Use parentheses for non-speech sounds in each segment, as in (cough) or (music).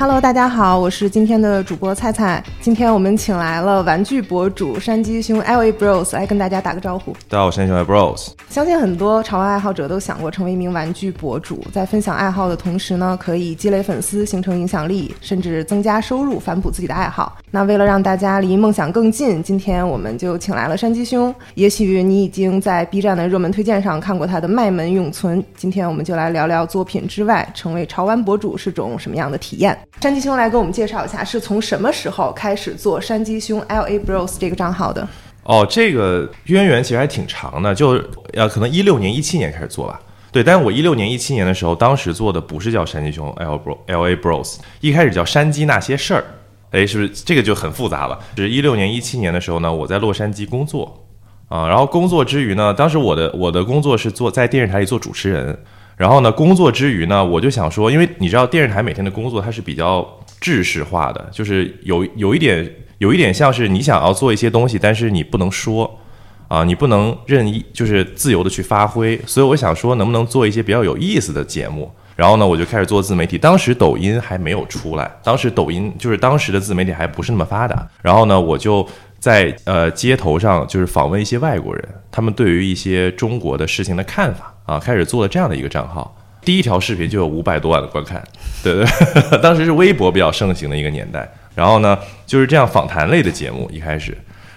Hello，大家好，我是今天的主播菜菜。今天我们请来了玩具博主山鸡兄 L A Bros 来跟大家打个招呼。大家好，我是山鸡兄 Bros。相信很多潮玩爱好者都想过成为一名玩具博主，在分享爱好的同时呢，可以积累粉丝，形成影响力，甚至增加收入，反哺自己的爱好。那为了让大家离梦想更近，今天我们就请来了山鸡兄。也许你已经在 B 站的热门推荐上看过他的卖门永存。今天我们就来聊聊作品之外，成为潮玩博主是种什么样的体验。山鸡兄来给我们介绍一下，是从什么时候开始做山鸡兄 L A Bros 这个账号的？哦，这个渊源其实还挺长的，就呃可能一六年、一七年开始做吧。对，但是我一六年、一七年的时候，当时做的不是叫山鸡兄 L Bro L A Bros，一开始叫山鸡那些事儿。哎，是不是这个就很复杂了？就是一六年、一七年的时候呢，我在洛杉矶工作啊，然后工作之余呢，当时我的我的工作是做在电视台里做主持人。然后呢，工作之余呢，我就想说，因为你知道电视台每天的工作它是比较制式化的，就是有有一点有一点像是你想要做一些东西，但是你不能说啊，你不能任意就是自由的去发挥。所以我想说，能不能做一些比较有意思的节目？然后呢，我就开始做自媒体。当时抖音还没有出来，当时抖音就是当时的自媒体还不是那么发达。然后呢，我就在呃街头上就是访问一些外国人，他们对于一些中国的事情的看法。啊，开始做了这样的一个账号，第一条视频就有五百多万的观看，对 (laughs) 对，(laughs) 当时是微博比较盛行的一个年代。然后呢，就是这样访谈类的节目一开始，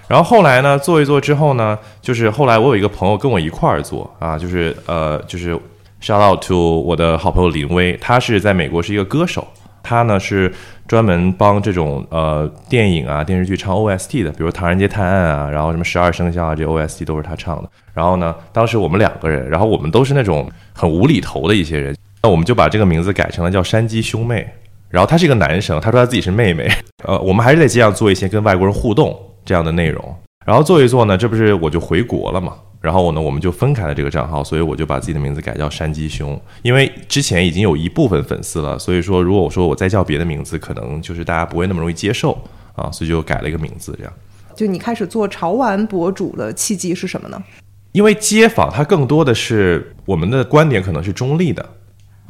然后后来呢，做一做之后呢，就是后来我有一个朋友跟我一块儿做啊，就是呃，就是 shout out to 我的好朋友林威，他是在美国是一个歌手。他呢是专门帮这种呃电影啊电视剧唱 OST 的，比如《唐人街探案》啊，然后什么《十二生肖》啊，这 OST 都是他唱的。然后呢，当时我们两个人，然后我们都是那种很无厘头的一些人，那我们就把这个名字改成了叫山鸡兄妹。然后他是一个男生，他说他自己是妹妹。呃，我们还是在街上做一些跟外国人互动这样的内容。然后做一做呢，这不是我就回国了嘛？然后我呢，我们就分开了这个账号，所以我就把自己的名字改叫山鸡兄，因为之前已经有一部分粉丝了，所以说如果我说我再叫别的名字，可能就是大家不会那么容易接受啊，所以就改了一个名字，这样。就你开始做潮玩博主的契机是什么呢？因为街访它更多的是我们的观点可能是中立的。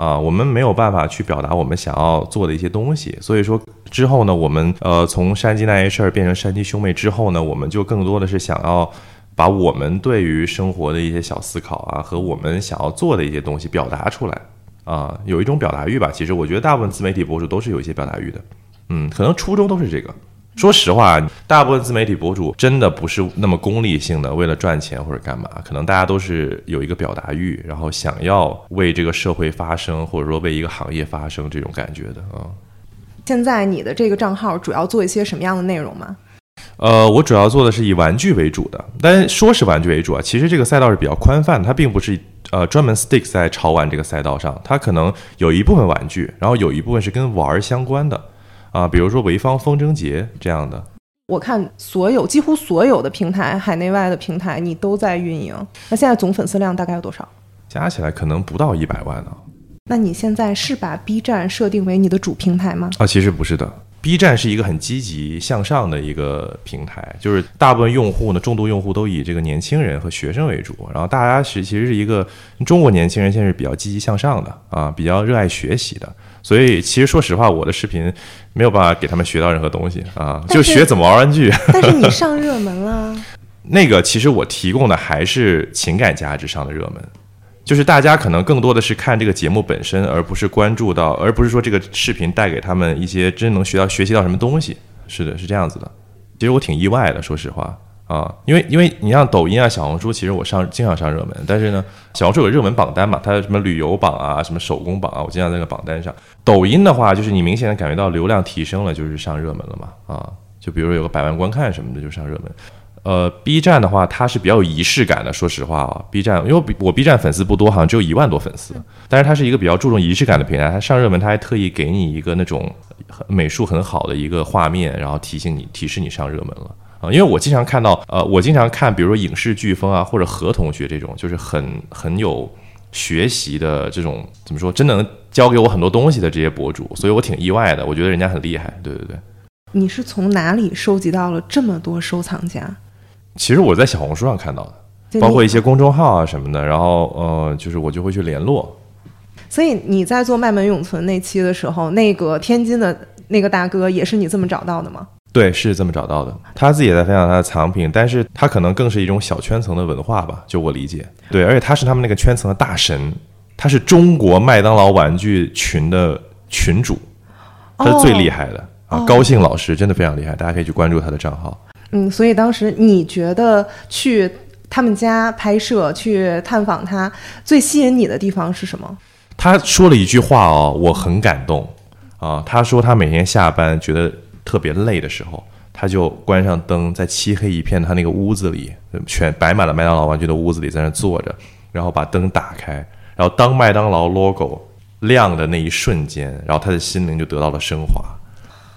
啊，我们没有办法去表达我们想要做的一些东西，所以说之后呢，我们呃从山鸡那些事儿变成山鸡兄妹之后呢，我们就更多的是想要把我们对于生活的一些小思考啊和我们想要做的一些东西表达出来啊，有一种表达欲吧。其实我觉得大部分自媒体博主都是有一些表达欲的，嗯，可能初衷都是这个。说实话，大部分自媒体博主真的不是那么功利性的，为了赚钱或者干嘛，可能大家都是有一个表达欲，然后想要为这个社会发声，或者说为一个行业发声这种感觉的啊。现在你的这个账号主要做一些什么样的内容吗？呃，我主要做的是以玩具为主的，但说是玩具为主啊，其实这个赛道是比较宽泛，它并不是呃专门 stick 在潮玩这个赛道上，它可能有一部分玩具，然后有一部分是跟玩相关的。啊，比如说潍坊风筝节这样的，我看所有几乎所有的平台，海内外的平台，你都在运营。那现在总粉丝量大概有多少？加起来可能不到一百万呢。那你现在是把 B 站设定为你的主平台吗？啊，其实不是的，B 站是一个很积极向上的一个平台，就是大部分用户呢，重度用户都以这个年轻人和学生为主，然后大家是其实是一个中国年轻人现在是比较积极向上的啊，比较热爱学习的。所以，其实说实话，我的视频没有办法给他们学到任何东西啊，就学怎么玩玩具。但是你 (laughs) 上热门了。那个其实我提供的还是情感价值上的热门，就是大家可能更多的是看这个节目本身，而不是关注到，而不是说这个视频带给他们一些真能学到、学习到什么东西。是的，是这样子的。其实我挺意外的，说实话。啊，因为因为你像抖音啊、小红书，其实我上经常上热门，但是呢，小红书有热门榜单嘛，它什么旅游榜啊、什么手工榜啊，我经常在那个榜单上。抖音的话，就是你明显的感觉到流量提升了，就是上热门了嘛。啊，就比如说有个百万观看什么的，就上热门。呃，B 站的话，它是比较有仪式感的。说实话啊，B 站，因为我 B 站粉丝不多，好像只有一万多粉丝，但是它是一个比较注重仪式感的平台。它上热门，它还特意给你一个那种美术很好的一个画面，然后提醒你、提示你上热门了。啊，因为我经常看到，呃，我经常看，比如说影视飓风啊，或者何同学这种，就是很很有学习的这种，怎么说，真能教给我很多东西的这些博主，所以我挺意外的，我觉得人家很厉害，对对对。你是从哪里收集到了这么多收藏家？其实我在小红书上看到的，包括一些公众号啊什么的，然后呃，就是我就会去联络。所以你在做麦门永存那期的时候，那个天津的那个大哥也是你这么找到的吗？对，是这么找到的。他自己也在分享他的藏品，但是他可能更是一种小圈层的文化吧，就我理解。对，而且他是他们那个圈层的大神，他是中国麦当劳玩具群的群主，他是最厉害的啊！高兴老师真的非常厉害，大家可以去关注他的账号。嗯，所以当时你觉得去他们家拍摄、去探访他，最吸引你的地方是什么？他说了一句话哦，我很感动啊。他说他每天下班觉得。特别累的时候，他就关上灯，在漆黑一片他那个屋子里，全摆满了麦当劳玩具的屋子里，在那坐着，然后把灯打开，然后当麦当劳 logo 亮的那一瞬间，然后他的心灵就得到了升华。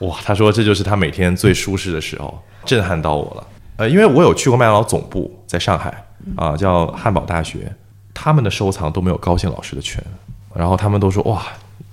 哇，他说这就是他每天最舒适的时候，震撼到我了。呃，因为我有去过麦当劳总部，在上海啊，叫汉堡大学，他们的收藏都没有高兴老师的全，然后他们都说哇，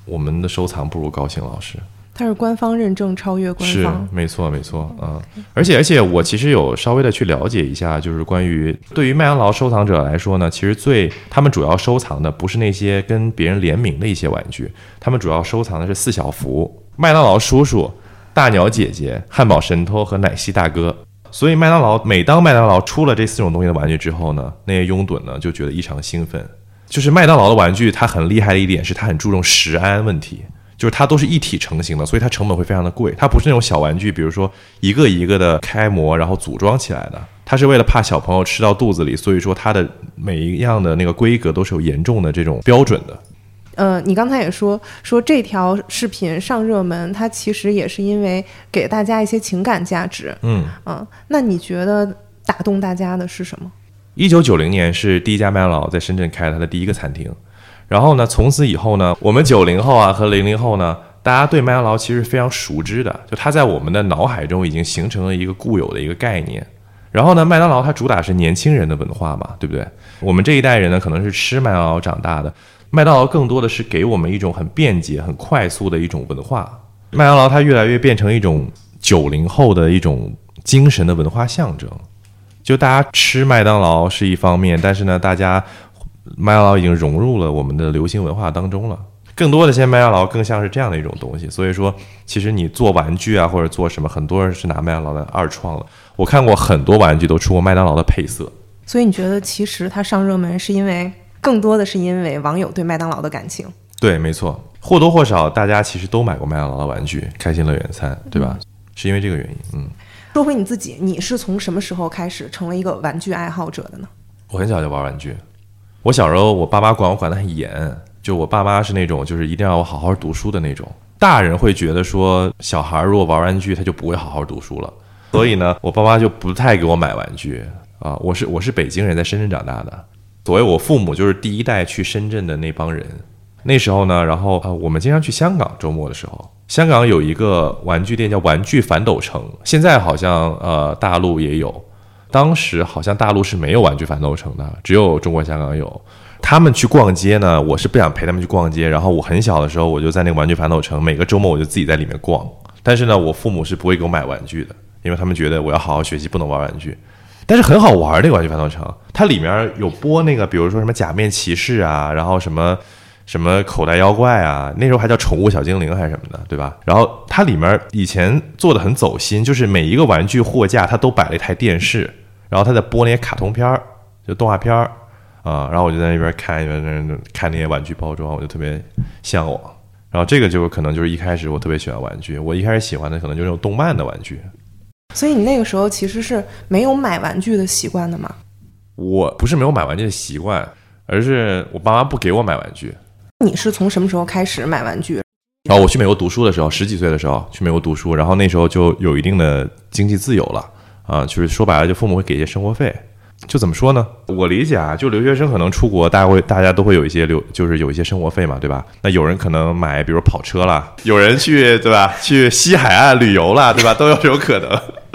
我们的收藏不如高兴老师。它是官方认证超越官方，是没错没错嗯，而且而且我其实有稍微的去了解一下，就是关于对于麦当劳收藏者来说呢，其实最他们主要收藏的不是那些跟别人联名的一些玩具，他们主要收藏的是四小福、麦当劳叔叔、大鸟姐姐、汉堡神偷和奶昔大哥。所以麦当劳每当麦当劳出了这四种东西的玩具之后呢，那些拥趸呢就觉得异常兴奋。就是麦当劳的玩具，它很厉害的一点是它很注重食安问题。就是它都是一体成型的，所以它成本会非常的贵。它不是那种小玩具，比如说一个一个的开模然后组装起来的。它是为了怕小朋友吃到肚子里，所以说它的每一样的那个规格都是有严重的这种标准的。呃，你刚才也说说这条视频上热门，它其实也是因为给大家一些情感价值。嗯嗯，那你觉得打动大家的是什么？一九九零年是第一家麦当劳在深圳开了它的第一个餐厅。然后呢？从此以后呢？我们九零后啊和零零后呢，大家对麦当劳其实非常熟知的，就它在我们的脑海中已经形成了一个固有的一个概念。然后呢，麦当劳它主打是年轻人的文化嘛，对不对？我们这一代人呢，可能是吃麦当劳长大的，麦当劳更多的是给我们一种很便捷、很快速的一种文化。麦当劳它越来越变成一种九零后的一种精神的文化象征。就大家吃麦当劳是一方面，但是呢，大家。麦当劳已经融入了我们的流行文化当中了，更多的现在麦当劳更像是这样的一种东西。所以说，其实你做玩具啊，或者做什么，很多人是拿麦当劳的二创了。我看过很多玩具都出过麦当劳的配色。所以你觉得，其实它上热门是因为更多的是因为网友对麦当劳的感情？对，没错，或多或少大家其实都买过麦当劳的玩具，开心乐园餐，对吧？是因为这个原因。嗯，说回你自己，你是从什么时候开始成为一个玩具爱好者的呢？我很小就玩玩具。我小时候，我爸妈管我管得很严，就我爸妈是那种，就是一定要我好好读书的那种。大人会觉得说，小孩如果玩玩具，他就不会好好读书了。所以呢，我爸妈就不太给我买玩具啊。我是我是北京人，在深圳长大的，所谓我父母就是第一代去深圳的那帮人。那时候呢，然后呃，我们经常去香港，周末的时候，香港有一个玩具店叫玩具反斗城，现在好像呃大陆也有。当时好像大陆是没有玩具反斗城的，只有中国香港有。他们去逛街呢，我是不想陪他们去逛街。然后我很小的时候，我就在那个玩具反斗城，每个周末我就自己在里面逛。但是呢，我父母是不会给我买玩具的，因为他们觉得我要好好学习，不能玩玩具。但是很好玩那个玩具反斗城，它里面有播那个，比如说什么假面骑士啊，然后什么什么口袋妖怪啊，那时候还叫宠物小精灵还是什么的，对吧？然后它里面以前做的很走心，就是每一个玩具货架它都摆了一台电视。然后它在播那些卡通片儿，就动画片儿啊，然后我就在那边看，一边那看那些玩具包装，我就特别向往。然后这个就可能就是一开始我特别喜欢玩具，我一开始喜欢的可能就是那种动漫的玩具。所以你那个时候其实是没有买玩具的习惯的吗？我不是没有买玩具的习惯，而是我爸妈不给我买玩具。你是从什么时候开始买玩具？然后我去美国读书的时候，十几岁的时候去美国读书，然后那时候就有一定的经济自由了。啊，就是说白了，就父母会给一些生活费，就怎么说呢？我理解啊，就留学生可能出国，大家会大家都会有一些留，就是有一些生活费嘛，对吧？那有人可能买，比如跑车啦，有人去，对吧？去西海岸旅游啦，对吧？都有这种可能。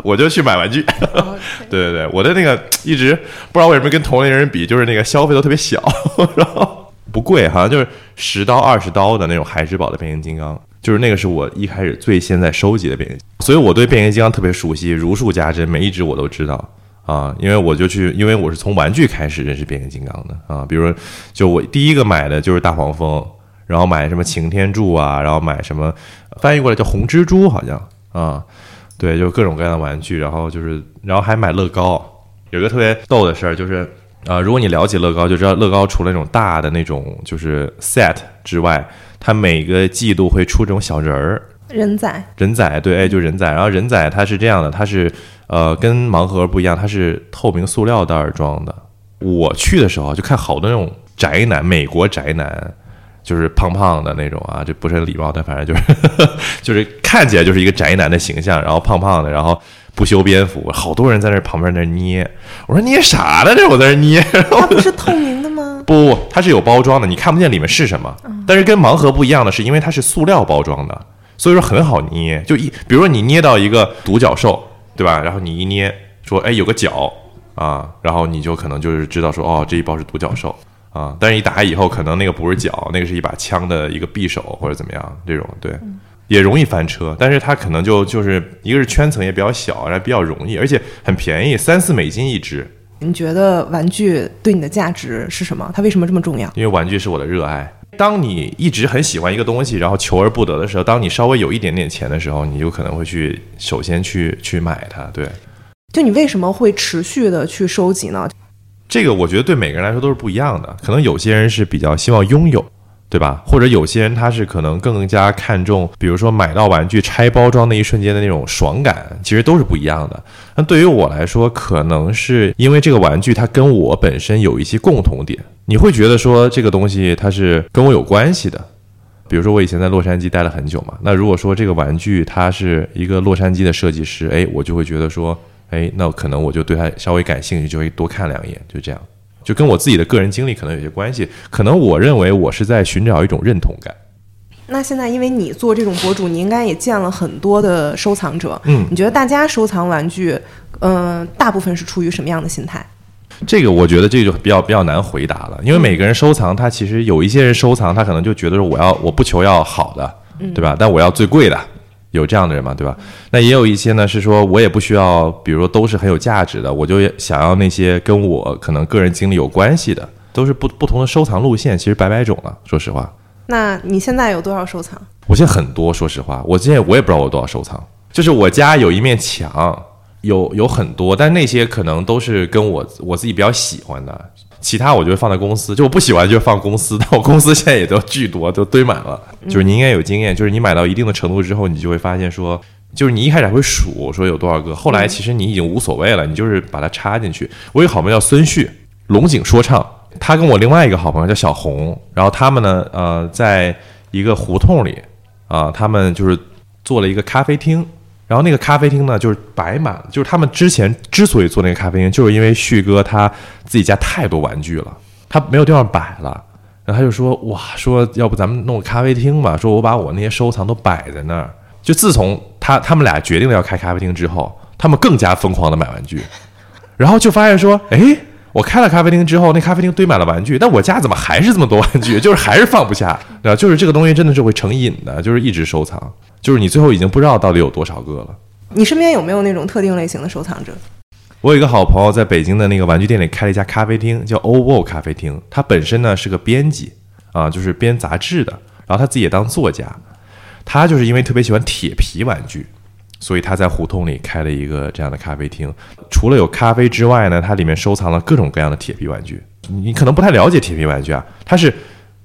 我就去买玩具，对对对，我的那个一直不知道为什么跟同龄人比，就是那个消费都特别小，(laughs) 然后不贵，好像就是十刀二十刀的那种海之宝的变形金刚。就是那个是我一开始最先在收集的变形，所以我对变形金刚特别熟悉，如数家珍，每一只我都知道啊。因为我就去，因为我是从玩具开始认识变形金刚的啊。比如，就我第一个买的就是大黄蜂，然后买什么擎天柱啊，然后买什么翻译过来叫红蜘蛛，好像啊，对，就各种各样的玩具，然后就是，然后还买乐高。有个特别逗的事儿，就是啊，如果你了解乐高，就知道乐高除了那种大的那种就是 set 之外，它每个季度会出这种小人儿。人仔，人仔，对，哎，就人仔。然后人仔它是这样的，它是呃跟盲盒不一样，它是透明塑料袋儿装的。我去的时候就看好多那种宅男，美国宅男，就是胖胖的那种啊，这不是很礼貌，但反正就是 (laughs) 就是看起来就是一个宅男的形象，然后胖胖的，然后不修边幅，好多人在那旁边在那捏。我说捏啥呢？这我在那捏。它不是透明的吗？不 (laughs) 不，它是有包装的，你看不见里面是什么。但是跟盲盒不一样的是，因为它是塑料包装的。所以说很好捏，就一，比如说你捏到一个独角兽，对吧？然后你一捏，说，哎，有个角啊，然后你就可能就是知道说，哦，这一包是独角兽啊。但是一打开以后，可能那个不是脚，那个是一把枪的一个匕首或者怎么样，这种对，也容易翻车。但是它可能就就是一个是圈层也比较小，然后比较容易，而且很便宜，三四美金一只。你觉得玩具对你的价值是什么？它为什么这么重要？因为玩具是我的热爱。当你一直很喜欢一个东西，然后求而不得的时候，当你稍微有一点点钱的时候，你就可能会去首先去去买它。对，就你为什么会持续的去收集呢？这个我觉得对每个人来说都是不一样的。可能有些人是比较希望拥有。对吧？或者有些人他是可能更加看重，比如说买到玩具拆包装那一瞬间的那种爽感，其实都是不一样的。那对于我来说，可能是因为这个玩具它跟我本身有一些共同点，你会觉得说这个东西它是跟我有关系的。比如说我以前在洛杉矶待了很久嘛，那如果说这个玩具它是一个洛杉矶的设计师，哎，我就会觉得说，哎，那可能我就对它稍微感兴趣，就会多看两眼，就这样。就跟我自己的个人经历可能有些关系，可能我认为我是在寻找一种认同感。那现在因为你做这种博主，你应该也见了很多的收藏者，嗯，你觉得大家收藏玩具，嗯，大部分是出于什么样的心态？这个我觉得这个就比较比较难回答了，因为每个人收藏，他其实有一些人收藏，他可能就觉得说我要我不求要好的，对吧？但我要最贵的。有这样的人嘛，对吧？那也有一些呢，是说我也不需要，比如说都是很有价值的，我就想要那些跟我可能个人经历有关系的，都是不不同的收藏路线，其实百百种了。说实话，那你现在有多少收藏？我现在很多，说实话，我现在我也不知道我多少收藏，就是我家有一面墙，有有很多，但那些可能都是跟我我自己比较喜欢的。其他我就会放在公司，就我不喜欢就放公司，但我公司现在也都巨多，都堆满了。就是你应该有经验，就是你买到一定的程度之后，你就会发现说，就是你一开始会数说有多少个，后来其实你已经无所谓了，你就是把它插进去。我有个好朋友叫孙旭，龙井说唱，他跟我另外一个好朋友叫小红，然后他们呢，呃，在一个胡同里啊，他们就是做了一个咖啡厅。然后那个咖啡厅呢，就是摆满，就是他们之前之所以做那个咖啡厅，就是因为旭哥他自己家太多玩具了，他没有地方摆了，然后他就说哇，说要不咱们弄个咖啡厅吧，说我把我那些收藏都摆在那儿。就自从他他们俩决定了要开咖啡厅之后，他们更加疯狂的买玩具，然后就发现说，哎，我开了咖啡厅之后，那咖啡厅堆满了玩具，但我家怎么还是这么多玩具？就是还是放不下，对吧？就是这个东西真的是会成瘾的，就是一直收藏。就是你最后已经不知道到底有多少个了。你身边有没有那种特定类型的收藏者？我有一个好朋友在北京的那个玩具店里开了一家咖啡厅，叫 o v o 咖啡厅。他本身呢是个编辑啊，就是编杂志的。然后他自己也当作家。他就是因为特别喜欢铁皮玩具，所以他在胡同里开了一个这样的咖啡厅。除了有咖啡之外呢，它里面收藏了各种各样的铁皮玩具。你可能不太了解铁皮玩具啊，它是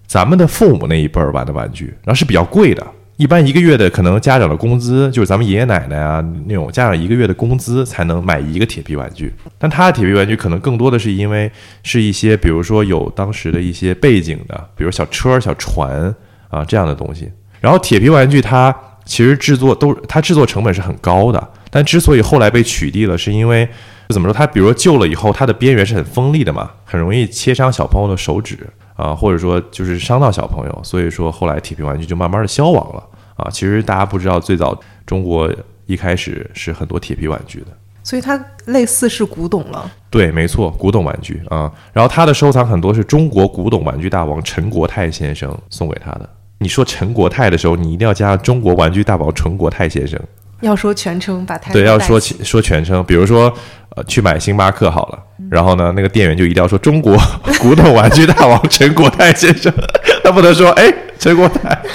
咱们的父母那一辈儿玩的玩具，然后是比较贵的。一般一个月的可能家长的工资，就是咱们爷爷奶奶啊那种家长一个月的工资才能买一个铁皮玩具。但他的铁皮玩具可能更多的是因为是一些，比如说有当时的一些背景的，比如小车、小船啊这样的东西。然后铁皮玩具它其实制作都它制作成本是很高的，但之所以后来被取缔了，是因为怎么说？它比如说旧了以后，它的边缘是很锋利的嘛，很容易切伤小朋友的手指啊，或者说就是伤到小朋友，所以说后来铁皮玩具就慢慢的消亡了。啊，其实大家不知道，最早中国一开始是很多铁皮玩具的，所以它类似是古董了。对，没错，古董玩具啊。然后他的收藏很多是中国古董玩具大王陈国泰先生送给他的。你说陈国泰的时候，你一定要加上中国玩具大王陈国泰先生。要说全称，把泰对要说说全称，比如说呃去买星巴克好了，然后呢，那个店员就一定要说中国 (laughs) 古董玩具大王陈国泰先生，(laughs) 他不能说哎陈国泰。(laughs)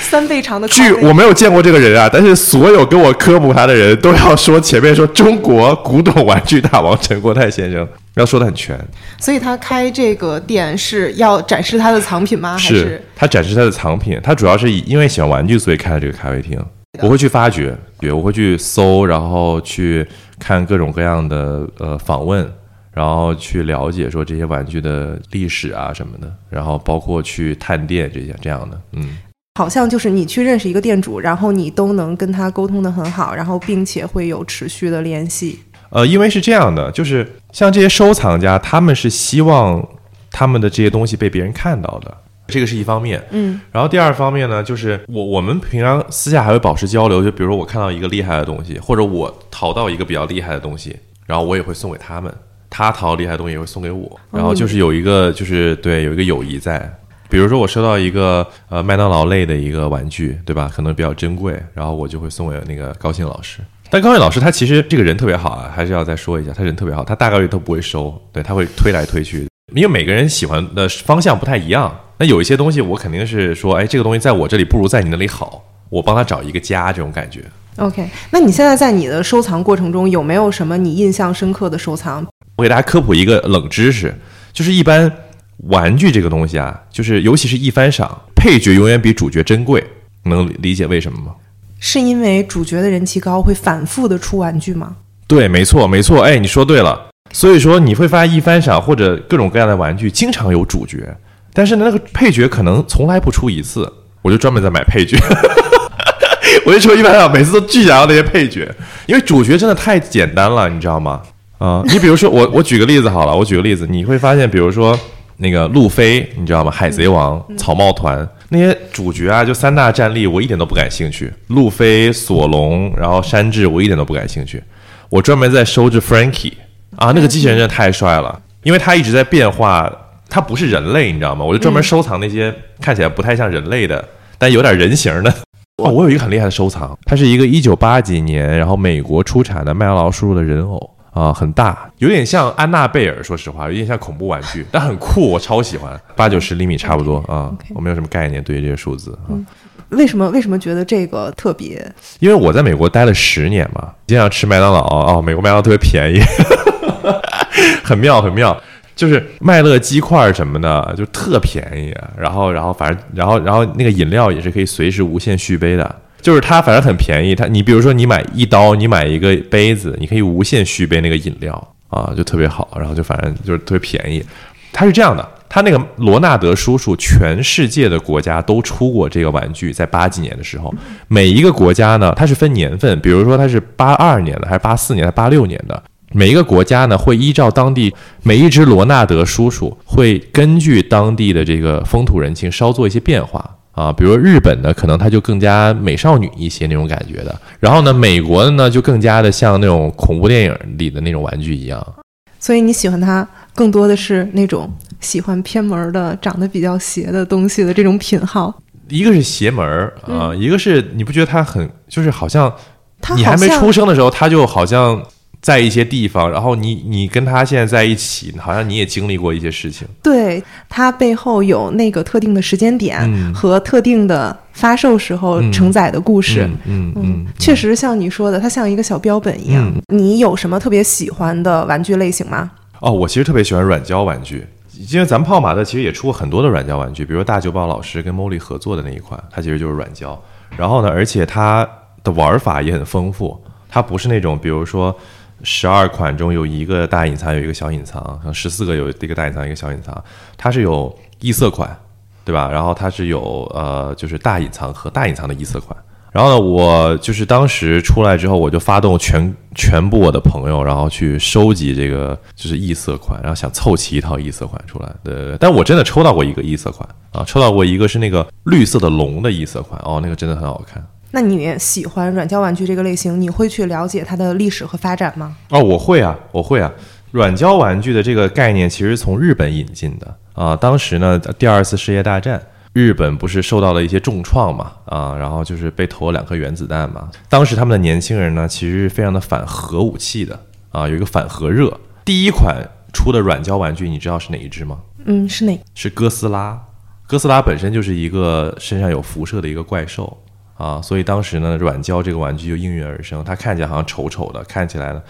三倍长的咖据我没有见过这个人啊，但是所有跟我科普他的人都要说前面说中国古董玩具大王陈国泰先生，要说的很全。所以他开这个店是要展示他的藏品吗？还是他展示他的藏品，他主要是以因为喜欢玩具，所以开了这个咖啡厅。我会去发掘，对，我会去搜，然后去看各种各样的呃访问，然后去了解说这些玩具的历史啊什么的，然后包括去探店这些这样的，嗯。好像就是你去认识一个店主，然后你都能跟他沟通的很好，然后并且会有持续的联系。呃，因为是这样的，就是像这些收藏家，他们是希望他们的这些东西被别人看到的，这个是一方面。嗯，然后第二方面呢，就是我我们平常私下还会保持交流，就比如说我看到一个厉害的东西，或者我淘到一个比较厉害的东西，然后我也会送给他们，他淘厉害的东西也会送给我，然后就是有一个就是对有一个友谊在。比如说我收到一个呃麦当劳类的一个玩具，对吧？可能比较珍贵，然后我就会送给那个高兴老师。但高兴老师他其实这个人特别好啊，还是要再说一下，他人特别好，他大概率都不会收，对他会推来推去，因为每个人喜欢的方向不太一样。那有一些东西我肯定是说，哎，这个东西在我这里不如在你那里好，我帮他找一个家，这种感觉。OK，那你现在在你的收藏过程中有没有什么你印象深刻的收藏？我给大家科普一个冷知识，就是一般玩具这个东西啊，就是尤其是一番赏，配角永远比主角珍贵。能理解为什么吗？是因为主角的人气高，会反复的出玩具吗？对，没错，没错。哎，你说对了。所以说你会发现一番赏或者各种各样的玩具经常有主角，但是呢，那个配角可能从来不出一次。我就专门在买配角，(laughs) 我就说一番赏每次都巨想要那些配角，因为主角真的太简单了，你知道吗？啊、你比如说我，我举个例子好了，我举个例子，你会发现，比如说那个路飞，你知道吗？海贼王、草帽团那些主角啊，就三大战力，我一点都不感兴趣。路飞、索隆，然后山治，我一点都不感兴趣。我专门在收着 Frankie 啊，那个机器人真的太帅了，因为它一直在变化，它不是人类，你知道吗？我就专门收藏那些看起来不太像人类的，但有点人形的。(laughs) 哦，我有一个很厉害的收藏，它是一个一九八几年，然后美国出产的麦当劳叔叔的人偶啊，很大，有点像安娜贝尔，说实话，有点像恐怖玩具，(laughs) 但很酷，我超喜欢，八九十厘米差不多啊我没有什么概念对于这些数字啊。为什么为什么觉得这个特别？因为我在美国待了十年嘛，经常吃麦当劳哦，美国麦当劳特别便宜，(laughs) 很妙很妙，就是麦乐鸡块什么的就特便宜，然后然后反正然后然后那个饮料也是可以随时无限续杯的，就是它反正很便宜，它你比如说你买一刀，你买一个杯子，你可以无限续杯那个饮料啊，就特别好，然后就反正就是特别便宜。它是这样的，它那个罗纳德叔叔，全世界的国家都出过这个玩具，在八几年的时候，每一个国家呢，它是分年份，比如说它是八二年的，还是八四年，还是八六年的。每一个国家呢，会依照当地每一只罗纳德叔叔，会根据当地的这个风土人情稍做一些变化啊。比如日本呢，可能它就更加美少女一些那种感觉的，然后呢，美国的呢就更加的像那种恐怖电影里的那种玩具一样。所以你喜欢它更多的是那种喜欢偏门的、长得比较邪的东西的这种品号。一个是邪门儿啊、一个是你不觉得它很就是好像你还没出生的时候，它就好像在一些地方，然后你你跟他现在在一起，好像你也经历过一些事情。对它背后有那个特定的时间点嗯和特定的发售时候嗯承载的故事。嗯嗯嗯，确实像你说的，它像一个小标本一样。嗯你有什么特别喜欢的玩具类型吗？哦，我其实特别喜欢软胶玩具，因为咱们泡玛特其实也出过很多的软胶玩具，比如说大久保老师跟 Molly 合作的那一款，它其实就是软胶。然后呢，而且它的玩法也很丰富，它不是那种比如说十二款中有一个大隐藏，有一个小隐藏，像十四个有一个大隐藏，一个小隐藏，它是有异色款，对吧？然后它是有呃，就是大隐藏和大隐藏的异色款。然后呢，我就是当时出来之后，我就发动全全部我的朋友，然后去收集这个就是异色款，然后想凑齐一套异色款出来。对对对，但我真的抽到过一个异色款啊，抽到过一个是那个绿色的龙的异色款，哦，那个真的很好看。那你喜欢软胶玩具这个类型，你会去了解它的历史和发展吗？哦，我会啊，我会啊。软胶玩具的这个概念其实从日本引进的啊。当时呢，第二次世界大战，日本不是受到了一些重创嘛啊，然后就是被投了两颗原子弹嘛。当时他们的年轻人呢，其实是非常的反核武器的啊，有一个反核热。第一款出的软胶玩具，你知道是哪一只吗？嗯，是哪？是哥斯拉。哥斯拉本身就是一个身上有辐射的一个怪兽啊，所以当时呢，软胶这个玩具就应运而生。它看起来好像丑丑的，看起来呢，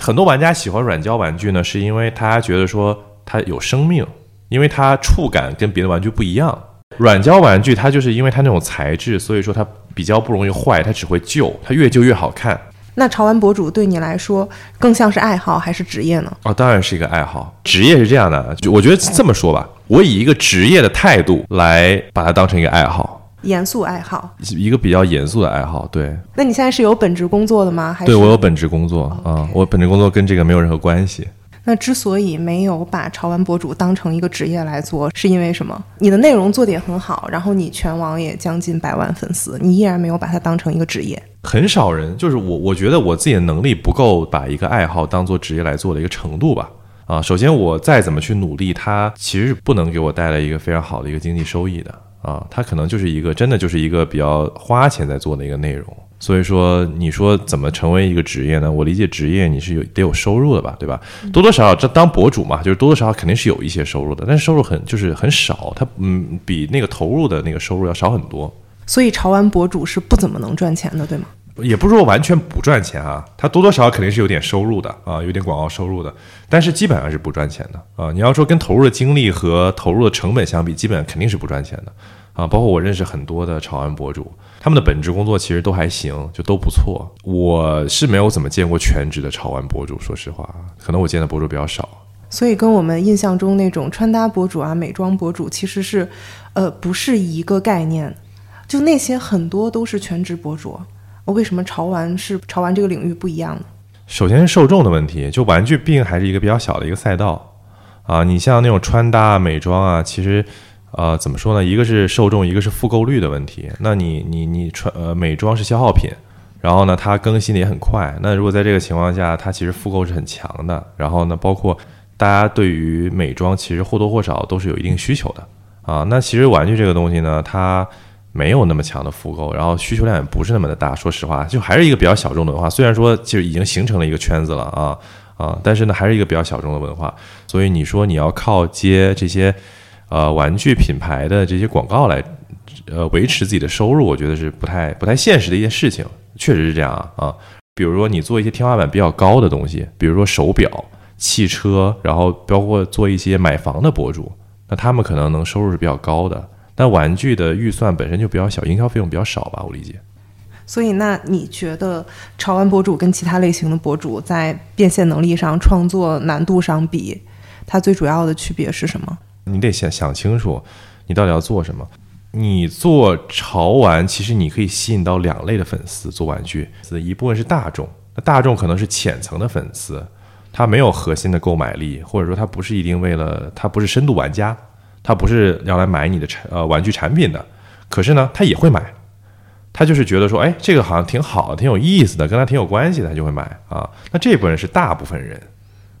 很多玩家喜欢软胶玩具呢，是因为他觉得说它有生命，因为它触感跟别的玩具不一样。软胶玩具它就是因为它那种材质，所以说它比较不容易坏，它只会旧，它越旧越好看。那潮玩博主对你来说更像是爱好还是职业呢？哦，当然是一个爱好。职业是这样的，就我觉得这么说吧，我以一个职业的态度来把它当成一个爱好，严肃爱好，一个比较严肃的爱好。对，那你现在是有本职工作的吗？还是对我有本职工作啊，我本职工作跟这个没有任何关系。那之所以没有把潮玩博主当成一个职业来做，是因为什么？你的内容做得也很好，然后你全网也将近百万粉丝，你依然没有把它当成一个职业。很少人，就是我，我觉得我自己的能力不够把一个爱好当做职业来做的一个程度吧。啊，首先我再怎么去努力，它其实是不能给我带来一个非常好的一个经济收益的。啊，它可能就是一个真的就是一个比较花钱在做的一个内容。所以说，你说怎么成为一个职业呢？我理解职业你是有得有收入的吧，对吧？多多少少这当博主嘛，就是多多少少肯定是有一些收入的，但是收入很就是很少，它嗯比那个投入的那个收入要少很多。所以潮玩博主是不怎么能赚钱的，对吗？也不是说完全不赚钱啊，它多多少少肯定是有点收入的啊，有点广告收入的，但是基本上是不赚钱的啊。你要说跟投入的精力和投入的成本相比，基本肯定是不赚钱的啊。包括我认识很多的潮玩博主。他们的本职工作其实都还行，就都不错。我是没有怎么见过全职的潮玩博主，说实话，可能我见的博主比较少。所以跟我们印象中那种穿搭博主啊、美妆博主其实是，呃，不是一个概念。就那些很多都是全职博主，我为什么潮玩是潮玩这个领域不一样呢？首先是受众的问题，就玩具毕竟还是一个比较小的一个赛道啊。你像那种穿搭、美妆啊，其实。呃，怎么说呢？一个是受众，一个是复购率的问题。那你你你穿呃美妆是消耗品，然后呢，它更新的也很快。那如果在这个情况下，它其实复购是很强的。然后呢，包括大家对于美妆其实或多或少都是有一定需求的啊。那其实玩具这个东西呢，它没有那么强的复购，然后需求量也不是那么的大。说实话，就还是一个比较小众的文化。虽然说就已经形成了一个圈子了啊啊，但是呢，还是一个比较小众的文化。所以你说你要靠接这些。呃，玩具品牌的这些广告来，呃，维持自己的收入，我觉得是不太不太现实的一件事情。确实是这样啊，比如说你做一些天花板比较高的东西，比如说手表、汽车，然后包括做一些买房的博主，那他们可能能收入是比较高的。但玩具的预算本身就比较小，营销费用比较少吧，我理解。所以，那你觉得潮玩博主跟其他类型的博主在变现能力上、创作难度上比，它最主要的区别是什么？你得想想清楚，你到底要做什么。你做潮玩，其实你可以吸引到两类的粉丝做玩具，一部分是大众，那大众可能是浅层的粉丝，他没有核心的购买力，或者说他不是一定为了他不是深度玩家，他不是要来买你的产呃玩具产品的，可是呢，他也会买，他就是觉得说，哎，这个好像挺好，挺有意思的，跟他挺有关系的，他就会买啊。那这部分是大部分人，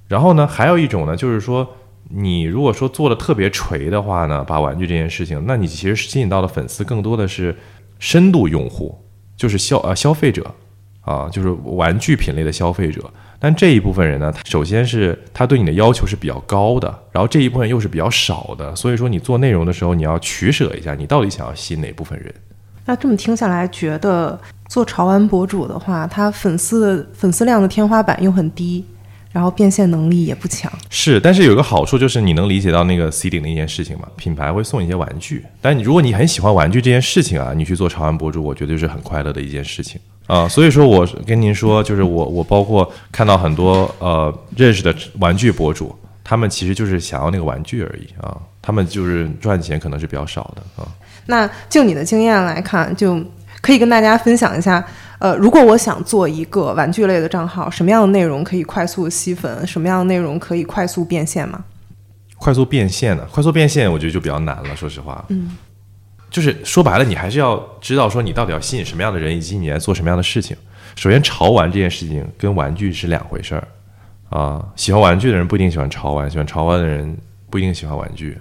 然后呢，还有一种呢，就是说。你如果说做的特别锤的话呢，把玩具这件事情，那你其实吸引到的粉丝更多的是深度用户，就是消呃消费者啊，就是玩具品类的消费者。但这一部分人呢，首先是他对你的要求是比较高的，然后这一部分又是比较少的，所以说你做内容的时候，你要取舍一下，你到底想要吸引哪部分人。那这么听下来，觉得做潮玩博主的话，他粉丝的粉丝量的天花板又很低。然后变现能力也不强，是，但是有个好处就是你能理解到那个 C 顶的一件事情嘛，品牌会送一些玩具，但你如果你很喜欢玩具这件事情啊，你去做潮玩博主，我觉得是很快乐的一件事情啊。所以说，我跟您说，就是我我包括看到很多呃认识的玩具博主，他们其实就是想要那个玩具而已啊，他们就是赚钱可能是比较少的啊。那就你的经验来看，就可以跟大家分享一下。呃，如果我想做一个玩具类的账号，什么样的内容可以快速吸粉？什么样的内容可以快速变现吗？快速变现呢？快速变现，我觉得就比较难了。说实话，嗯，就是说白了，你还是要知道说你到底要吸引什么样的人，以及你来做什么样的事情。首先，潮玩这件事情跟玩具是两回事儿啊。喜欢玩具的人不一定喜欢潮玩，喜欢潮玩的人不一定喜欢玩具。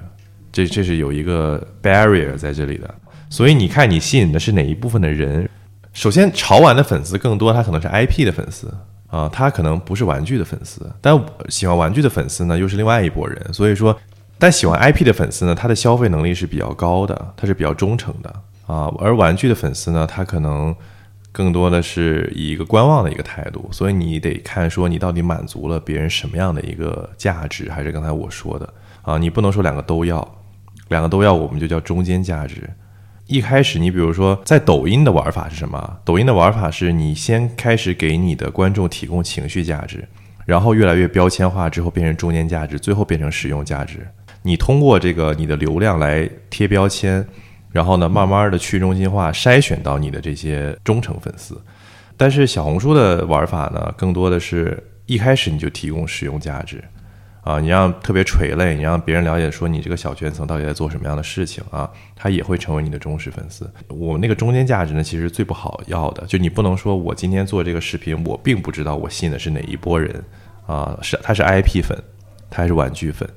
这这是有一个 barrier 在这里的。所以你看，你吸引的是哪一部分的人？首先，潮玩的粉丝更多，他可能是 IP 的粉丝啊，他可能不是玩具的粉丝，但喜欢玩具的粉丝呢又是另外一拨人。所以说，但喜欢 IP 的粉丝呢，他的消费能力是比较高的，他是比较忠诚的啊。而玩具的粉丝呢，他可能更多的是以一个观望的一个态度。所以你得看说你到底满足了别人什么样的一个价值，还是刚才我说的啊，你不能说两个都要，两个都要我们就叫中间价值。一开始，你比如说，在抖音的玩法是什么？抖音的玩法是你先开始给你的观众提供情绪价值，然后越来越标签化，之后变成中间价值，最后变成实用价值。你通过这个你的流量来贴标签，然后呢，慢慢的去中心化筛选到你的这些忠诚粉丝。但是小红书的玩法呢，更多的是一开始你就提供使用价值。啊，你让特别垂泪，你让别人了解说你这个小圈层到底在做什么样的事情啊，他也会成为你的忠实粉丝。我那个中间价值呢，其实最不好要的，就你不能说我今天做这个视频，我并不知道我吸引的是哪一波人啊，是他是 IP 粉，他还是玩具粉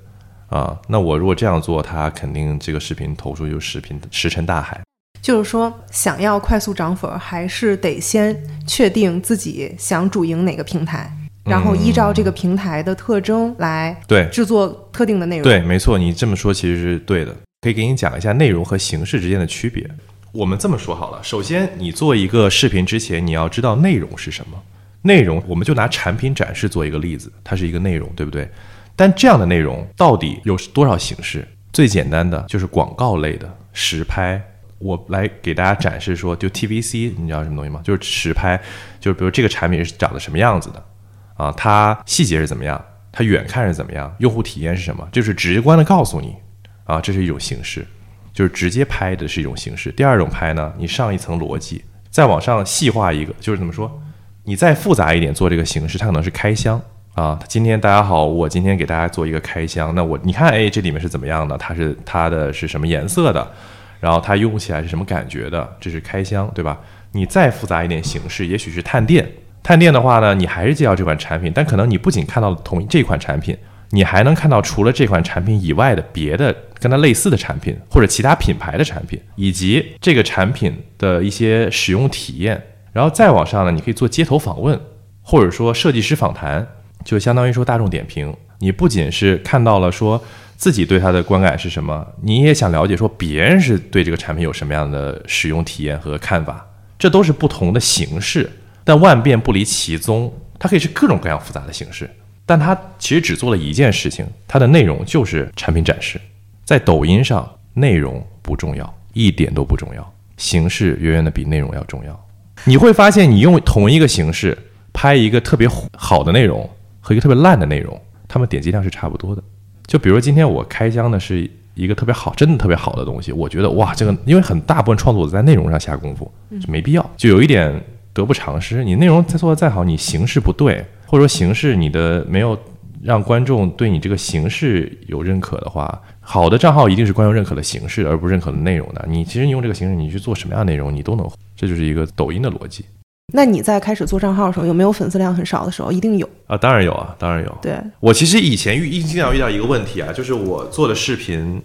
啊？那我如果这样做，他肯定这个视频投出就视频石沉大海。就是说，想要快速涨粉，还是得先确定自己想主营哪个平台。然后依照这个平台的特征来对制作特定的内容。对，没错，你这么说其实是对的。可以给你讲一下内容和形式之间的区别。我们这么说好了，首先你做一个视频之前，你要知道内容是什么。内容，我们就拿产品展示做一个例子，它是一个内容，对不对？但这样的内容到底有多少形式？最简单的就是广告类的实拍。我来给大家展示说，就 TVC，你知道什么东西吗？就是实拍，就是比如这个产品是长得什么样子的。啊，它细节是怎么样？它远看是怎么样？用户体验是什么？就是直观的告诉你，啊，这是一种形式，就是直接拍的是一种形式。第二种拍呢，你上一层逻辑，再往上细化一个，就是怎么说？你再复杂一点做这个形式，它可能是开箱啊。今天大家好，我今天给大家做一个开箱。那我你看，哎，这里面是怎么样的？它是它的是什么颜色的？然后它用起来是什么感觉的？这是开箱，对吧？你再复杂一点形式，也许是探店。探店的话呢，你还是介绍这款产品，但可能你不仅看到了同这款产品，你还能看到除了这款产品以外的别的跟它类似的产品，或者其他品牌的产品，以及这个产品的一些使用体验。然后再往上呢，你可以做街头访问，或者说设计师访谈，就相当于说大众点评。你不仅是看到了说自己对它的观感是什么，你也想了解说别人是对这个产品有什么样的使用体验和看法，这都是不同的形式。但万变不离其宗，它可以是各种各样复杂的形式，但它其实只做了一件事情，它的内容就是产品展示。在抖音上，内容不重要，一点都不重要，形式远远的比内容要重要。你会发现，你用同一个形式拍一个特别好的内容和一个特别烂的内容，他们点击量是差不多的。就比如今天我开箱的是一个特别好、真的特别好的东西，我觉得哇，这个因为很大部分创作者在内容上下功夫，就没必要，就有一点。得不偿失。你内容再做的再好，你形式不对，或者说形式你的没有让观众对你这个形式有认可的话，好的账号一定是观众认可的形式，而不是认可的内容的。你其实你用这个形式，你去做什么样的内容，你都能。这就是一个抖音的逻辑。那你在开始做账号的时候，有没有粉丝量很少的时候？一定有啊，当然有啊，当然有。对我其实以前遇经常遇到一个问题啊，就是我做的视频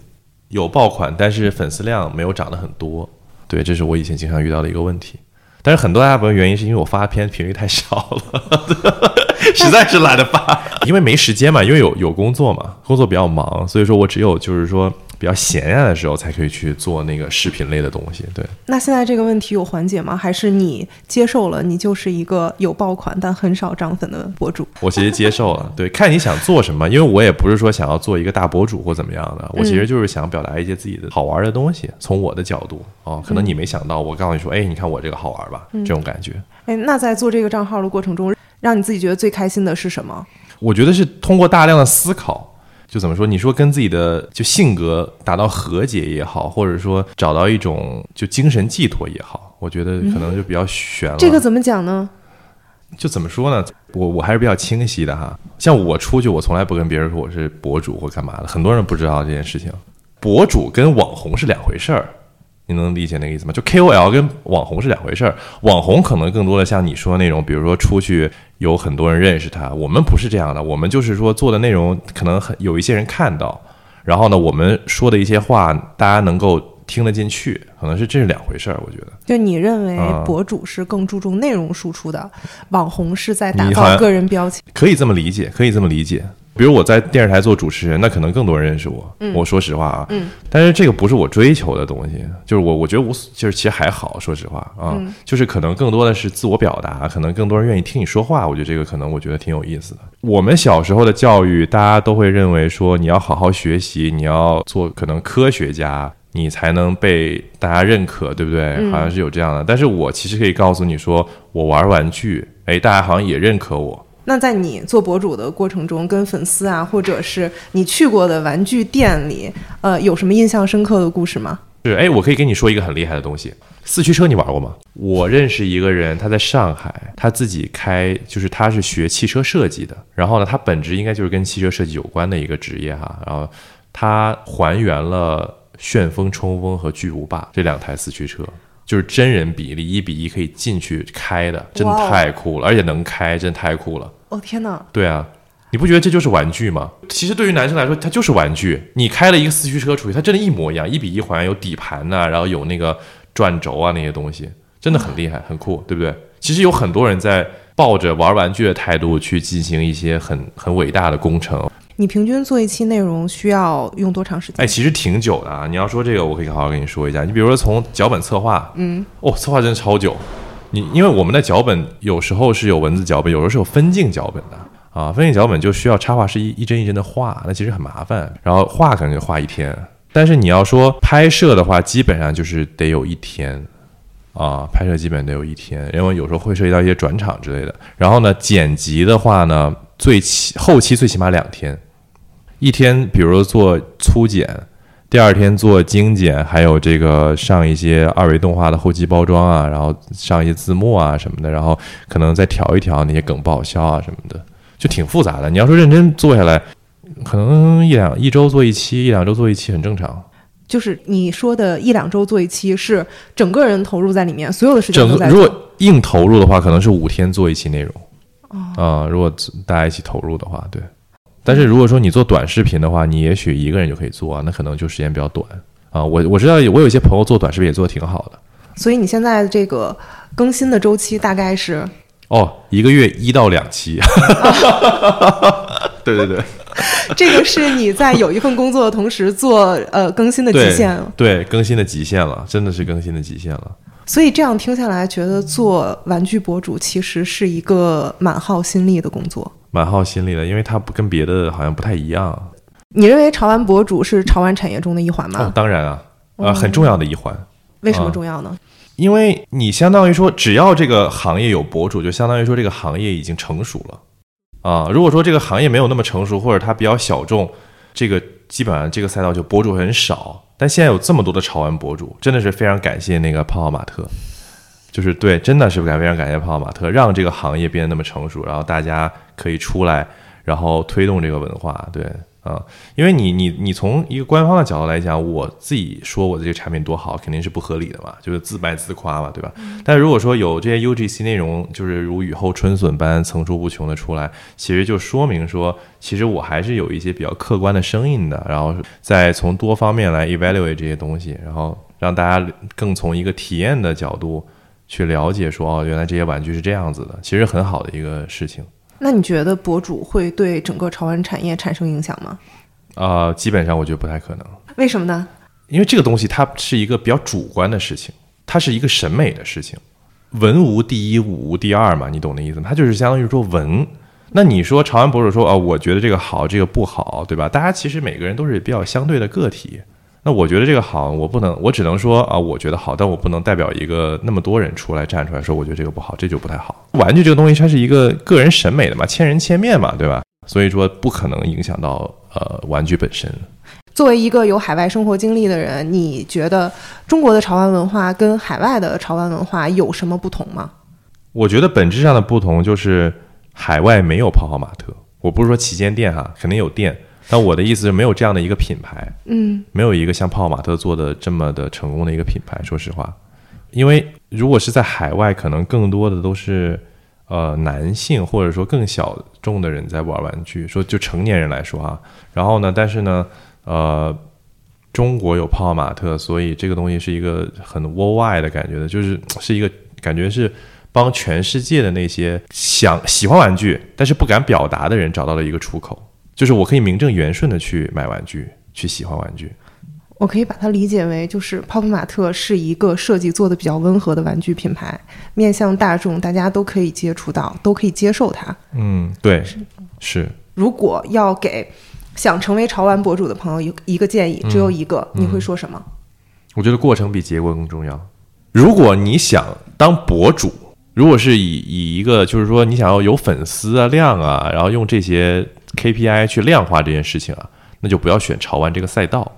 有爆款，但是粉丝量没有涨得很多。对，这是我以前经常遇到的一个问题。但是很多大部分原因是因为我发片频率太少了，(laughs) 实在是懒得发，(laughs) 因为没时间嘛，因为有有工作嘛，工作比较忙，所以说我只有就是说。比较闲呀的时候才可以去做那个视频类的东西，对。那现在这个问题有缓解吗？还是你接受了，你就是一个有爆款但很少涨粉的博主？我其实接受了，对，(laughs) 看你想做什么，因为我也不是说想要做一个大博主或怎么样的，我其实就是想表达一些自己的好玩的东西，从我的角度哦，可能你没想到，我告诉你说，哎，你看我这个好玩吧，这种感觉。哎，那在做这个账号的过程中，让你自己觉得最开心的是什么？我觉得是通过大量的思考。就怎么说？你说跟自己的就性格达到和解也好，或者说找到一种就精神寄托也好，我觉得可能就比较悬了。这个怎么讲呢？就怎么说呢？我我还是比较清晰的哈。像我出去，我从来不跟别人说我是博主或干嘛的，很多人不知道这件事情。博主跟网红是两回事儿。你能理解那个意思吗？就 KOL 跟网红是两回事儿，网红可能更多的像你说的那种，比如说出去有很多人认识他，我们不是这样的，我们就是说做的内容可能很有一些人看到，然后呢，我们说的一些话，大家能够听得进去，可能是这是两回事儿。我觉得，就你认为啊博主是更注重内容输出的，网红是在打造个人标签。可以这么理解，可以这么理解。比如我在电视台做主持人，那可能更多人认识我。我说实话啊，嗯但是这个不是我追求的东西，就是我我觉得无所，就是其实还好，说实话啊，嗯就是可能更多的是自我表达，可能更多人愿意听你说话。我觉得这个可能我觉得挺有意思的。我们小时候的教育，大家都会认为说你要好好学习，你要做可能科学家。你才能被大家认可，对不对？嗯好像是有这样的。但是我其实可以告诉你说，我玩玩具，哎，大家好像也认可我。那在你做博主的过程中，跟粉丝啊，或者是你去过的玩具店里，呃，有什么印象深刻的故事吗？是，哎，我可以跟你说一个很厉害的东西，四驱车你玩过吗？我认识一个人，他在上海，他自己开，就是他是学汽车设计的，然后呢，他本质应该就是跟汽车设计有关的一个职业哈，然后他还原了旋风冲锋和巨无霸这两台四驱车。就是真人比例一比一可以进去开的，真的太酷了，而且能开，真的太酷了。哦天哪！对啊，你不觉得这就是玩具吗？其实对于男生来说，它就是玩具。你开了一个四驱车出去，它真的一模一样，一比一还原，有底盘呐、然后有那个转轴啊那些东西，真的很厉害，很酷，对不对？其实有很多人在抱着玩玩具的态度去进行一些很很伟大的工程。你平均做一期内容需要用多长时间？哎，其实挺久的啊。你要说这个，我可以好好跟你说一下。你比如说从脚本策划，嗯，哦，策划真的超久。你因为我们的脚本有时候是有文字脚本，有时候是有分镜脚本的啊。分镜脚本就需要插画师一一帧一帧的画，那其实很麻烦。然后画可能就画一天，但是你要说拍摄的话，基本上就是得有一天。啊，拍摄基本得有一天，因为有时候会涉及到一些转场之类的。然后呢，剪辑的话呢，最起后期最起码两天，一天，比如做粗剪，第二天做精简，还有这个上一些二维动画的后期包装啊，然后上一些字幕啊什么的，然后可能再调一调那些梗爆笑啊什么的，就挺复杂的。你要说认真做下来，可能一两一周做一期，一两周做一期很正常。就是你说的一两周做一期，是整个人投入在里面，所有的时间整都在如果硬投入的话，可能是五天做一期内容。啊、如果大家一起投入的话，对。但是如果说你做短视频的话，你也许一个人就可以做啊，那可能就时间比较短啊。我我知道我有一些朋友做短视频也做的挺好的所以你现在这个更新的周期大概是哦，一个月一到两期。(laughs) 对对对，这个是你在有一份工作的同时做呃更新的极对限，对，更新的极限了，真的是更新的极限了。所以这样听下来，觉得做玩具博主其实是一个蛮耗心力的工作。蛮耗心力的，因为它不跟别的好像不太一样。你认为潮玩博主是潮玩产业中的一环吗？哦，当然啊，呃、很重要的一环。为什么啊重要呢？因为你相当于说，只要这个行业有博主，就相当于说这个行业已经成熟了啊。如果说这个行业没有那么成熟，或者它比较小众，这个基本上这个赛道就博主很少。但现在有这么多的潮玩博主，真的是非常感谢那个泡泡玛特，就是对，真的是感非常感谢泡泡玛特，让这个行业变得那么成熟，然后大家可以出来，然后推动这个文化，对。啊、因为你你你从一个官方的角度来讲，我自己说我的这个产品多好，肯定是不合理的嘛，就是自卖自夸嘛，对吧？但是如果说有这些 UGC 内容，就是如雨后春笋般层出不穷的出来，其实就说明说，其实我还是有一些比较客观的声音的，然后再从多方面来 evaluate 这些东西，然后让大家更从一个体验的角度去了解说，哦，原来这些玩具是这样子的，其实很好的一个事情。那你觉得博主会对整个潮玩产业产生影响吗？啊、基本上我觉得不太可能。为什么呢？因为这个东西它是一个比较主观的事情，它是一个审美的事情，文无第一，武无第二嘛，你懂那意思吗？它就是相当于说文。那你说潮玩博主说啊、我觉得这个好，这个不好，对吧？大家其实每个人都是比较相对的个体。那我觉得这个好，我不能，我只能说啊，我觉得好，但我不能代表一个那么多人出来站出来说，我觉得这个不好，这就不太好。玩具这个东西，它是一个个人审美的嘛，千人千面嘛，对吧？所以说不可能影响到呃玩具本身。作为一个有海外生活经历的人，你觉得中国的潮玩文化跟海外的潮玩文化有什么不同吗？我觉得本质上的不同就是海外没有泡泡玛特。我不是说旗舰店哈，肯定有店，但我的意思是没有这样的一个品牌，嗯，没有一个像泡泡玛特做的这么的成功的一个品牌。说实话，因为如果是在海外，可能更多的都是呃男性或者说更小众的人在玩玩具，说就成年人来说啊。然后呢，但是呢，呃，中国有泡泡玛特，所以这个东西是一个很 worldwide 的感觉的，就是是一个感觉是帮全世界的那些想喜欢玩具但是不敢表达的人找到了一个出口，就是我可以名正言顺的去买玩具，去喜欢玩具。我可以把它理解为，就是泡泡玛特是一个设计做的比较温和的玩具品牌，面向大众，大家都可以接触到，都可以接受它。嗯，对，是。如果要给想成为潮玩博主的朋友一一个建议，只有一个，你会说什么？我觉得过程比结果更重要。如果你想当博主，如果是以以一个就是说你想要有粉丝啊量啊，然后用这些 KPI 去量化这件事情啊，那就不要选潮玩这个赛道。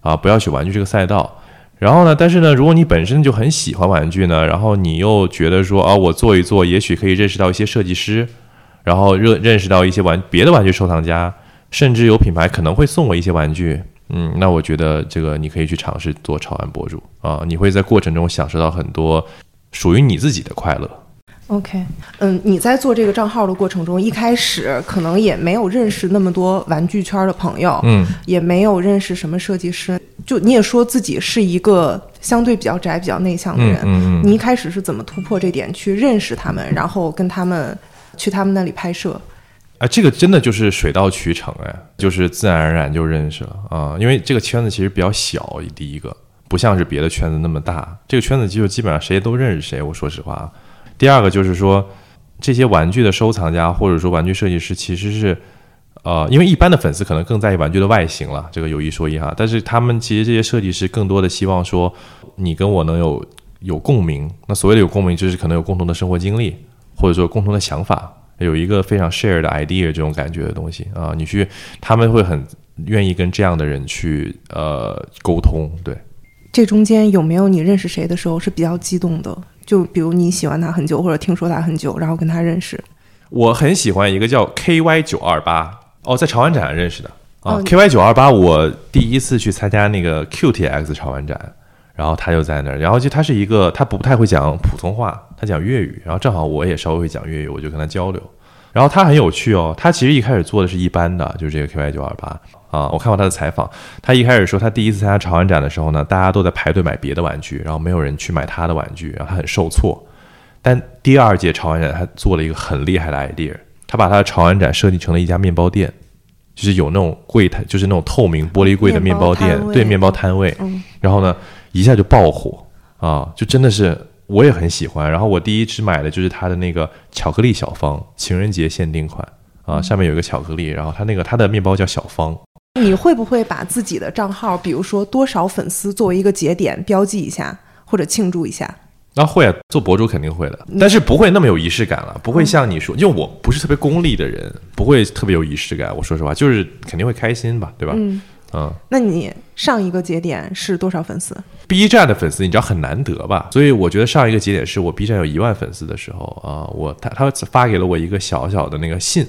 啊，不要选玩具这个赛道。然后呢，但是呢，如果你本身就很喜欢玩具呢，然后你又觉得说啊，我做一做，也许可以认识到一些设计师，然后认认识到一些玩别的玩具收藏家，甚至有品牌可能会送我一些玩具。嗯，那我觉得这个你可以去尝试做潮玩博主啊，你会在过程中享受到很多属于你自己的快乐。OK，嗯，你在做这个账号的过程中，一开始可能也没有认识那么多玩具圈的朋友，嗯，也没有认识什么设计师，就你也说自己是一个相对比较宅、比较内向的人，嗯嗯，你一开始是怎么突破这点去认识他们，然后跟他们去他们那里拍摄？啊，这个真的就是水到渠成哎，就是自然而然就认识了啊，因为这个圈子其实比较小，第一个不像是别的圈子那么大，这个圈子就基本上谁都认识谁，我说实话。第二个就是说，这些玩具的收藏家或者说玩具设计师，其实是，呃，因为一般的粉丝可能更在意玩具的外形了，这个有一说一哈。但是他们其实这些设计师更多的希望说，你跟我能有有共鸣。那所谓的有共鸣，就是可能有共同的生活经历，或者说共同的想法，有一个非常 share 的 idea 这种感觉的东西啊。你去，他们会很愿意跟这样的人去呃沟通。对，这中间有没有你认识谁的时候是比较激动的？就比如你喜欢他很久，或者听说他很久，然后跟他认识。我很喜欢一个叫 KY 九二八哦，在潮玩展认识的啊。KY 九二八，我第一次去参加那个 QTX 潮玩展，然后他就在那儿，然后就他是一个他不太会讲普通话，他讲粤语，然后正好我也稍微会讲粤语，我就跟他交流。然后他很有趣哦，他其实一开始做的是一般的，就是这个 KY 九二八。啊，我看过他的采访。他一开始说，他第一次参加潮玩展的时候呢，大家都在排队买别的玩具，然后没有人去买他的玩具，然后他很受挫。但第二届潮玩展，他做了一个很厉害的 idea，他把他的潮玩展设计成了一家面包店，就是有那种柜台，就是那种透明玻璃柜的面包店，对面包摊位。然后呢，一下就爆火啊，就真的是我也很喜欢。然后我第一只买的就是它的那个巧克力小方，情人节限定款啊，上面有一个巧克力，然后它那个它的面包叫小方。你会不会把自己的账号，比如说多少粉丝作为一个节点标记一下，或者庆祝一下？那会啊，做博主肯定会的，但是不会那么有仪式感了，不会像你说，因为我不是特别功利的人，不会特别有仪式感。我说实话，就是肯定会开心吧，对吧？嗯嗯。那你上一个节点是多少粉丝？B 站的粉丝你知道很难得吧？所以我觉得上一个节点是我 B 站有一万粉丝的时候啊，我他他发给了我一个小小的那个信。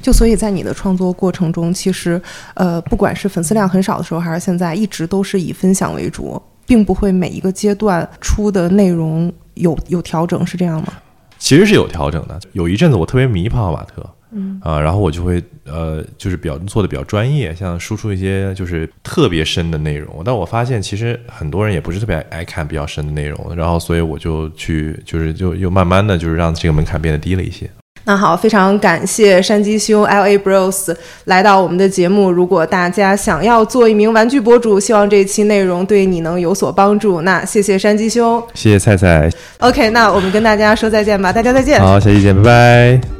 就所以，在你的创作过程中，其实，呃，不管是粉丝量很少的时候，还是现在，一直都是以分享为主，并不会每一个阶段出的内容有有调整，是这样吗？其实是有调整的。有一阵子我特别迷泡泡玛特，嗯啊，然后我就会呃，就是比较做的比较专业，像输出一些就是特别深的内容。但我发现其实很多人也不是特别爱看比较深的内容，然后所以我就去就是就又慢慢的就是让这个门槛变得低了一些。那好，非常感谢山鸡兄 L A Bros 来到我们的节目。如果大家想要做一名玩具博主，希望这一期内容对你能有所帮助。那谢谢山鸡兄，谢谢菜菜。OK，那我们跟大家说再见吧，大家再见。好，下期见，拜拜。